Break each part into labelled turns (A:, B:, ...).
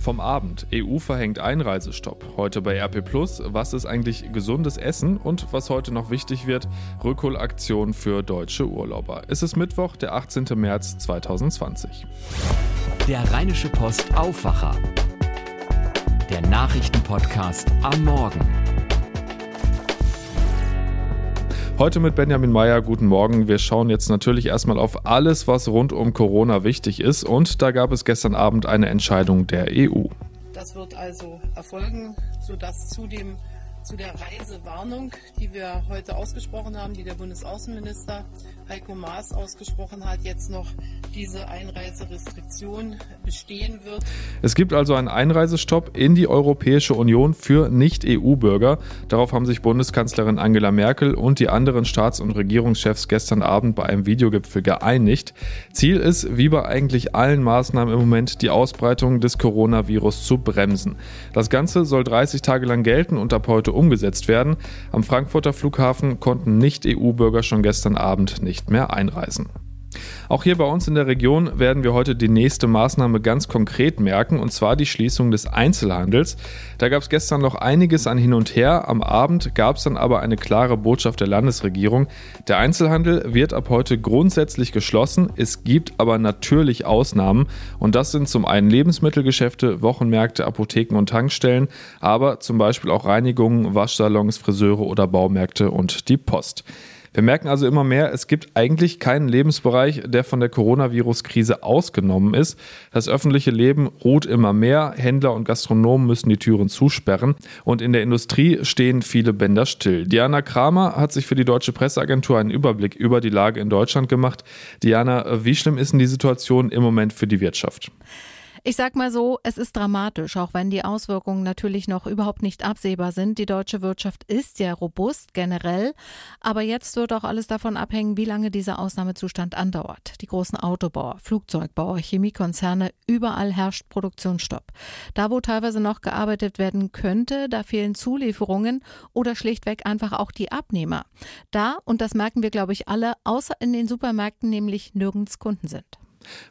A: Vom Abend. EU verhängt Einreisestopp. Heute bei RP Plus. Was ist eigentlich gesundes Essen? Und was heute noch wichtig wird: Rückholaktion für deutsche Urlauber. Es ist Mittwoch, der 18. März 2020.
B: Der Rheinische Post Aufwacher. Der Nachrichtenpodcast am Morgen.
A: Heute mit Benjamin Meyer, guten Morgen. Wir schauen jetzt natürlich erstmal auf alles, was rund um Corona wichtig ist. Und da gab es gestern Abend eine Entscheidung der EU.
C: Das wird also erfolgen, sodass zu dem zu der Reisewarnung, die wir heute ausgesprochen haben, die der Bundesaußenminister Heiko Maas ausgesprochen hat, jetzt noch diese Einreiserestriktion bestehen wird.
A: Es gibt also einen Einreisestopp in die Europäische Union für Nicht-EU-Bürger. Darauf haben sich Bundeskanzlerin Angela Merkel und die anderen Staats- und Regierungschefs gestern Abend bei einem Videogipfel geeinigt. Ziel ist, wie bei eigentlich allen Maßnahmen im Moment, die Ausbreitung des Coronavirus zu bremsen. Das Ganze soll 30 Tage lang gelten und ab heute umgesetzt werden. Am Frankfurter Flughafen konnten Nicht-EU-Bürger schon gestern Abend nicht mehr einreisen. Auch hier bei uns in der Region werden wir heute die nächste Maßnahme ganz konkret merken, und zwar die Schließung des Einzelhandels. Da gab es gestern noch einiges an Hin und Her. Am Abend gab es dann aber eine klare Botschaft der Landesregierung. Der Einzelhandel wird ab heute grundsätzlich geschlossen. Es gibt aber natürlich Ausnahmen. Und das sind zum einen Lebensmittelgeschäfte, Wochenmärkte, Apotheken und Tankstellen, aber zum Beispiel auch Reinigungen, Waschsalons, Friseure oder Baumärkte und die Post. Wir merken also immer mehr, es gibt eigentlich keinen Lebensbereich, der von der Coronavirus-Krise ausgenommen ist. Das öffentliche Leben ruht immer mehr, Händler und Gastronomen müssen die Türen zusperren und in der Industrie stehen viele Bänder still. Diana Kramer hat sich für die Deutsche Presseagentur einen Überblick über die Lage in Deutschland gemacht. Diana, wie schlimm ist denn die Situation im Moment für die Wirtschaft?
D: Ich sag mal so, es ist dramatisch, auch wenn die Auswirkungen natürlich noch überhaupt nicht absehbar sind. Die deutsche Wirtschaft ist ja robust generell, aber jetzt wird auch alles davon abhängen, wie lange dieser Ausnahmezustand andauert. Die großen Autobauer, Flugzeugbauer, Chemiekonzerne, überall herrscht Produktionsstopp. Da, wo teilweise noch gearbeitet werden könnte, da fehlen Zulieferungen oder schlichtweg einfach auch die Abnehmer. Da, und das merken wir, glaube ich, alle, außer in den Supermärkten nämlich nirgends Kunden sind.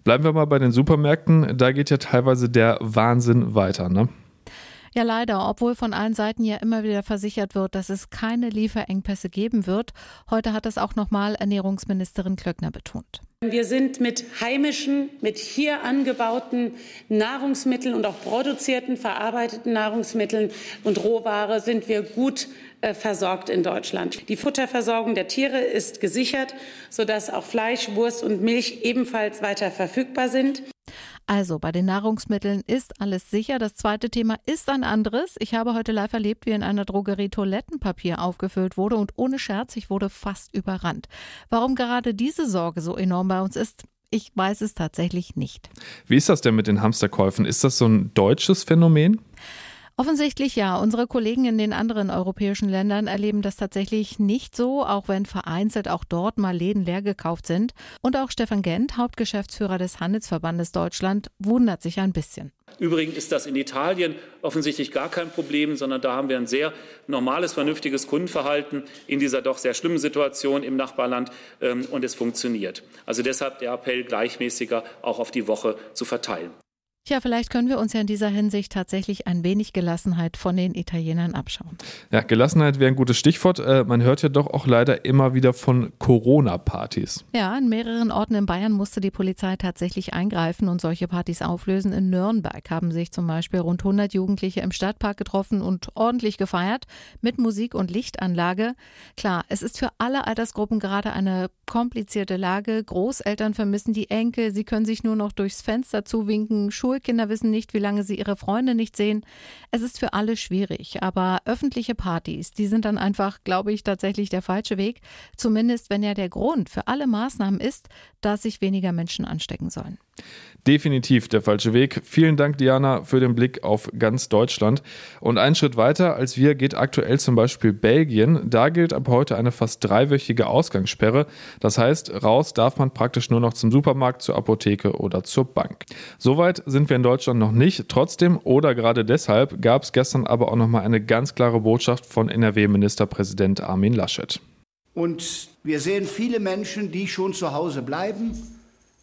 A: Bleiben wir mal bei den Supermärkten. Da geht ja teilweise der Wahnsinn weiter, ne?
D: Ja, leider, obwohl von allen Seiten ja immer wieder versichert wird, dass es keine Lieferengpässe geben wird. Heute hat es auch nochmal Ernährungsministerin Klöckner betont.
E: Wir sind mit heimischen, mit hier angebauten Nahrungsmitteln und auch produzierten, verarbeiteten Nahrungsmitteln und Rohware sind wir gut äh, versorgt in Deutschland. Die Futterversorgung der Tiere ist gesichert, sodass auch Fleisch, Wurst und Milch ebenfalls weiter verfügbar sind.
D: Also bei den Nahrungsmitteln ist alles sicher. Das zweite Thema ist ein anderes. Ich habe heute live erlebt, wie in einer Drogerie Toilettenpapier aufgefüllt wurde und ohne Scherz, ich wurde fast überrannt. Warum gerade diese Sorge so enorm bei uns ist, ich weiß es tatsächlich nicht.
A: Wie ist das denn mit den Hamsterkäufen? Ist das so ein deutsches Phänomen?
D: Offensichtlich ja. Unsere Kollegen in den anderen europäischen Ländern erleben das tatsächlich nicht so, auch wenn vereinzelt auch dort mal Läden leer gekauft sind. Und auch Stefan Gent, Hauptgeschäftsführer des Handelsverbandes Deutschland, wundert sich ein bisschen.
F: Übrigens ist das in Italien offensichtlich gar kein Problem, sondern da haben wir ein sehr normales, vernünftiges Kundenverhalten in dieser doch sehr schlimmen Situation im Nachbarland ähm, und es funktioniert. Also deshalb der Appell, gleichmäßiger auch auf die Woche zu verteilen.
D: Tja, vielleicht können wir uns ja in dieser Hinsicht tatsächlich ein wenig Gelassenheit von den Italienern abschauen.
A: Ja, Gelassenheit wäre ein gutes Stichwort. Äh, man hört ja doch auch leider immer wieder von Corona-Partys.
D: Ja, in mehreren Orten in Bayern musste die Polizei tatsächlich eingreifen und solche Partys auflösen. In Nürnberg haben sich zum Beispiel rund 100 Jugendliche im Stadtpark getroffen und ordentlich gefeiert mit Musik und Lichtanlage. Klar, es ist für alle Altersgruppen gerade eine komplizierte Lage. Großeltern vermissen die Enkel, sie können sich nur noch durchs Fenster zuwinken. Schul Schulkinder wissen nicht, wie lange sie ihre Freunde nicht sehen. Es ist für alle schwierig, aber öffentliche Partys, die sind dann einfach, glaube ich, tatsächlich der falsche Weg. Zumindest wenn ja der Grund für alle Maßnahmen ist, dass sich weniger Menschen anstecken sollen.
A: Definitiv der falsche Weg. Vielen Dank, Diana, für den Blick auf ganz Deutschland. Und einen Schritt weiter als wir geht aktuell zum Beispiel Belgien. Da gilt ab heute eine fast dreiwöchige Ausgangssperre. Das heißt, raus darf man praktisch nur noch zum Supermarkt, zur Apotheke oder zur Bank. Soweit sind wir in Deutschland noch nicht. Trotzdem oder gerade deshalb gab es gestern aber auch nochmal eine ganz klare Botschaft von NRW-Ministerpräsident Armin Laschet.
G: Und wir sehen viele Menschen, die schon zu Hause bleiben.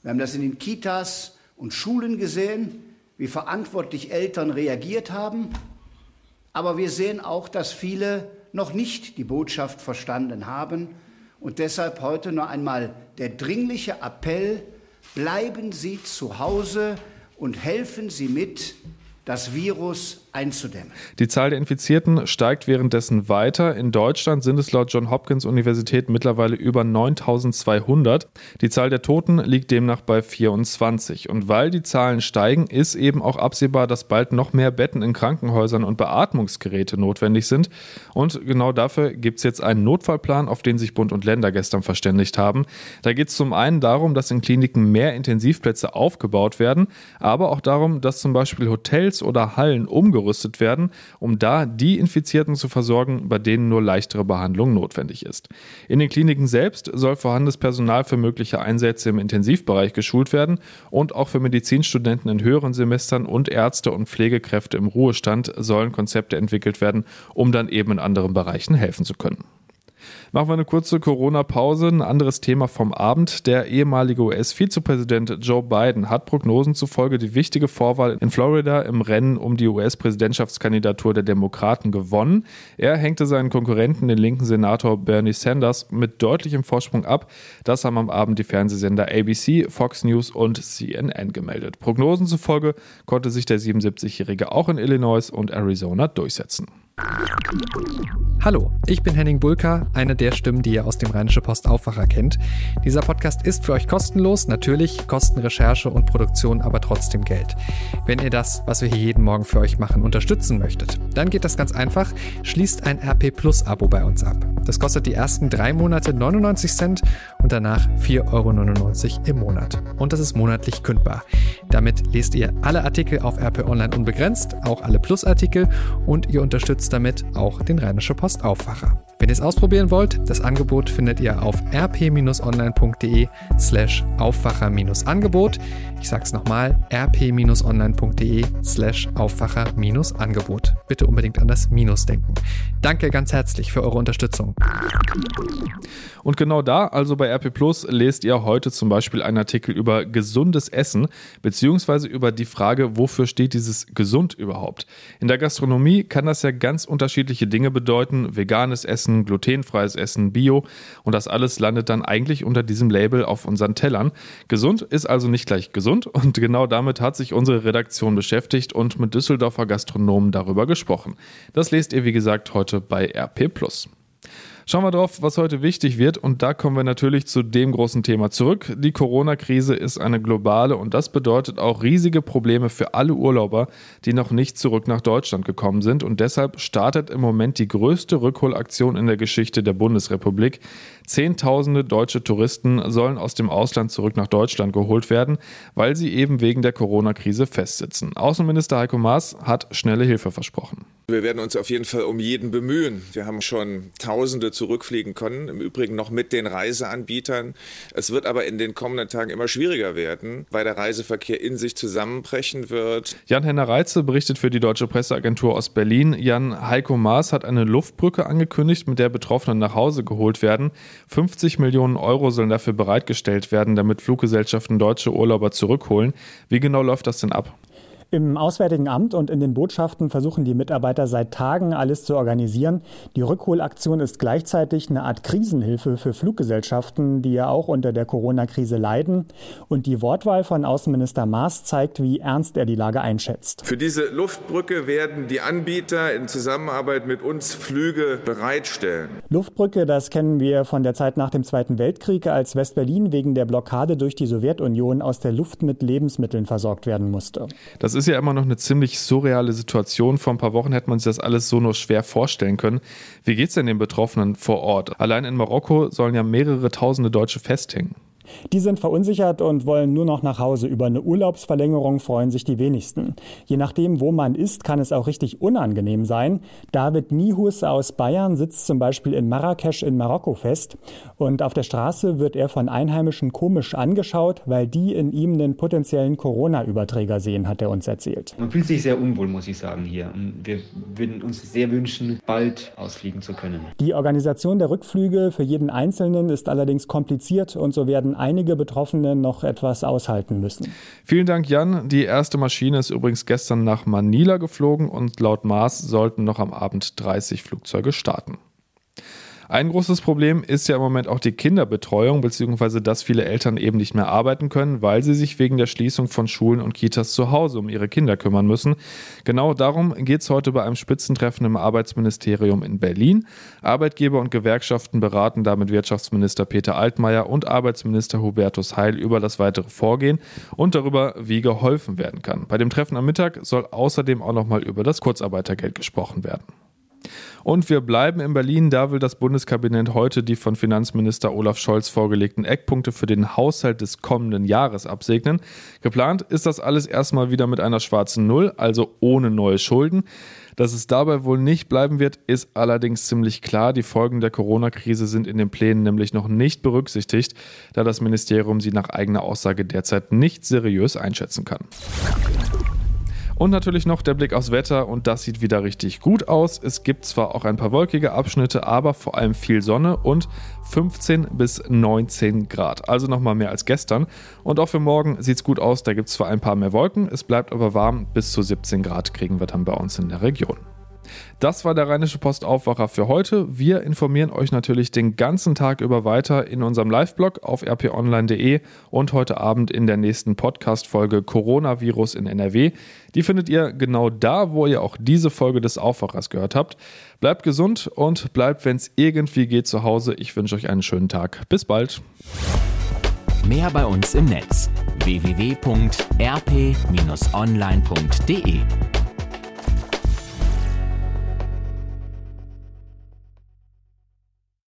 G: Wir haben das in den Kitas und Schulen gesehen. wie verantwortlich Eltern reagiert haben. Aber wir sehen auch, dass viele noch nicht die Botschaft verstanden haben. Und deshalb heute noch einmal der dringliche Appell, bleiben Sie zu Hause und helfen Sie mit, das Virus einzudämmen.
A: Die Zahl der Infizierten steigt währenddessen weiter. In Deutschland sind es laut John Hopkins Universität mittlerweile über 9200. Die Zahl der Toten liegt demnach bei 24. Und weil die Zahlen steigen, ist eben auch absehbar, dass bald noch mehr Betten in Krankenhäusern und Beatmungsgeräte notwendig sind. Und genau dafür gibt es jetzt einen Notfallplan, auf den sich Bund und Länder gestern verständigt haben. Da geht es zum einen darum, dass in Kliniken mehr Intensivplätze aufgebaut werden, aber auch darum, dass zum Beispiel Hotels oder Hallen umgerüstet ausgerüstet werden, um da die Infizierten zu versorgen, bei denen nur leichtere Behandlung notwendig ist. In den Kliniken selbst soll vorhandenes Personal für mögliche Einsätze im Intensivbereich geschult werden und auch für Medizinstudenten in höheren Semestern und Ärzte und Pflegekräfte im Ruhestand sollen Konzepte entwickelt werden, um dann eben in anderen Bereichen helfen zu können. Machen wir eine kurze Corona-Pause. Ein anderes Thema vom Abend. Der ehemalige US-Vizepräsident Joe Biden hat Prognosen zufolge die wichtige Vorwahl in Florida im Rennen um die US-Präsidentschaftskandidatur der Demokraten gewonnen. Er hängte seinen Konkurrenten, den linken Senator Bernie Sanders, mit deutlichem Vorsprung ab. Das haben am Abend die Fernsehsender ABC, Fox News und CNN gemeldet. Prognosen zufolge konnte sich der 77-Jährige auch in Illinois und Arizona durchsetzen.
H: Hallo, ich bin Henning Bulka, eine der Stimmen, die ihr aus dem Rheinische Post Aufwacher kennt. Dieser Podcast ist für euch kostenlos, natürlich kosten Recherche und Produktion aber trotzdem Geld. Wenn ihr das, was wir hier jeden Morgen für euch machen, unterstützen möchtet, dann geht das ganz einfach, schließt ein RP Plus Abo bei uns ab. Das kostet die ersten drei Monate 99 Cent und danach 4,99 Euro im Monat. Und das ist monatlich kündbar. Damit lest ihr alle Artikel auf RP Online unbegrenzt, auch alle Plus-Artikel und ihr unterstützt damit auch den Rheinische Post Aufwacher. Wenn ihr es ausprobieren wollt, das Angebot findet ihr auf rp-online.de slash Aufwacher-Angebot. Ich sag's nochmal, rp-online.de slash Aufwacher-Angebot. Bitte unbedingt an das Minus denken. Danke ganz herzlich für eure Unterstützung.
A: Und genau da, also bei RP Plus, lest ihr heute zum Beispiel einen Artikel über gesundes Essen, beziehungsweise über die Frage, wofür steht dieses gesund überhaupt. In der Gastronomie kann das ja ganz unterschiedliche Dinge bedeuten, veganes Essen, glutenfreies Essen, Bio und das alles landet dann eigentlich unter diesem Label auf unseren Tellern. Gesund ist also nicht gleich gesund und genau damit hat sich unsere Redaktion beschäftigt und mit Düsseldorfer Gastronomen darüber gesprochen. Das lest ihr wie gesagt heute bei RP. Schauen wir drauf, was heute wichtig wird. Und da kommen wir natürlich zu dem großen Thema zurück. Die Corona-Krise ist eine globale und das bedeutet auch riesige Probleme für alle Urlauber, die noch nicht zurück nach Deutschland gekommen sind. Und deshalb startet im Moment die größte Rückholaktion in der Geschichte der Bundesrepublik. Zehntausende deutsche Touristen sollen aus dem Ausland zurück nach Deutschland geholt werden, weil sie eben wegen der Corona-Krise festsitzen. Außenminister Heiko Maas hat schnelle Hilfe versprochen.
I: Wir werden uns auf jeden Fall um jeden bemühen. Wir haben schon Tausende zurückfliegen können, im Übrigen noch mit den Reiseanbietern. Es wird aber in den kommenden Tagen immer schwieriger werden, weil der Reiseverkehr in sich zusammenbrechen wird.
A: Jan-Henner Reitze berichtet für die Deutsche Presseagentur aus Berlin. Jan Heiko Maas hat eine Luftbrücke angekündigt, mit der Betroffene nach Hause geholt werden. 50 Millionen Euro sollen dafür bereitgestellt werden, damit Fluggesellschaften deutsche Urlauber zurückholen. Wie genau läuft das denn ab?
J: Im Auswärtigen Amt und in den Botschaften versuchen die Mitarbeiter seit Tagen alles zu organisieren. Die Rückholaktion ist gleichzeitig eine Art Krisenhilfe für Fluggesellschaften, die ja auch unter der Corona-Krise leiden. Und die Wortwahl von Außenminister Maas zeigt, wie ernst er die Lage einschätzt.
I: Für diese Luftbrücke werden die Anbieter in Zusammenarbeit mit uns Flüge bereitstellen.
J: Luftbrücke, das kennen wir von der Zeit nach dem Zweiten Weltkrieg, als Westberlin wegen der Blockade durch die Sowjetunion aus der Luft mit Lebensmitteln versorgt werden musste.
A: Das ist ist ja immer noch eine ziemlich surreale Situation. Vor ein paar Wochen hätte man sich das alles so nur schwer vorstellen können. Wie geht es denn den Betroffenen vor Ort? Allein in Marokko sollen ja mehrere tausende Deutsche festhängen.
J: Die sind verunsichert und wollen nur noch nach Hause. Über eine Urlaubsverlängerung freuen sich die wenigsten. Je nachdem, wo man ist, kann es auch richtig unangenehm sein. David Nihus aus Bayern sitzt zum Beispiel in Marrakesch in Marokko fest. Und auf der Straße wird er von Einheimischen komisch angeschaut, weil die in ihm einen potenziellen Corona-Überträger sehen, hat er uns erzählt.
K: Man fühlt sich sehr unwohl, muss ich sagen, hier. Und wir würden uns sehr wünschen, bald ausfliegen zu können.
J: Die Organisation der Rückflüge für jeden Einzelnen ist allerdings kompliziert und so werden einige Betroffene noch etwas aushalten müssen.
A: Vielen Dank, Jan. Die erste Maschine ist übrigens gestern nach Manila geflogen und laut Maß sollten noch am Abend 30 Flugzeuge starten. Ein großes Problem ist ja im Moment auch die Kinderbetreuung, beziehungsweise dass viele Eltern eben nicht mehr arbeiten können, weil sie sich wegen der Schließung von Schulen und Kitas zu Hause um ihre Kinder kümmern müssen. Genau darum geht es heute bei einem Spitzentreffen im Arbeitsministerium in Berlin. Arbeitgeber und Gewerkschaften beraten da mit Wirtschaftsminister Peter Altmaier und Arbeitsminister Hubertus Heil über das weitere Vorgehen und darüber, wie geholfen werden kann. Bei dem Treffen am Mittag soll außerdem auch nochmal über das Kurzarbeitergeld gesprochen werden. Und wir bleiben in Berlin. Da will das Bundeskabinett heute die von Finanzminister Olaf Scholz vorgelegten Eckpunkte für den Haushalt des kommenden Jahres absegnen. Geplant ist das alles erstmal wieder mit einer schwarzen Null, also ohne neue Schulden. Dass es dabei wohl nicht bleiben wird, ist allerdings ziemlich klar. Die Folgen der Corona-Krise sind in den Plänen nämlich noch nicht berücksichtigt, da das Ministerium sie nach eigener Aussage derzeit nicht seriös einschätzen kann. Und natürlich noch der Blick aufs Wetter und das sieht wieder richtig gut aus. Es gibt zwar auch ein paar wolkige Abschnitte, aber vor allem viel Sonne und 15 bis 19 Grad. Also nochmal mehr als gestern. Und auch für morgen sieht es gut aus. Da gibt es zwar ein paar mehr Wolken, es bleibt aber warm. Bis zu 17 Grad kriegen wir dann bei uns in der Region. Das war der Rheinische Post Aufwacher für heute. Wir informieren euch natürlich den ganzen Tag über weiter in unserem Live-Blog auf rponline.de und heute Abend in der nächsten Podcast-Folge Coronavirus in NRW. Die findet ihr genau da, wo ihr auch diese Folge des Aufwachers gehört habt. Bleibt gesund und bleibt, wenn es irgendwie geht, zu Hause. Ich wünsche euch einen schönen Tag. Bis bald.
B: Mehr bei uns im Netz www.rp-online.de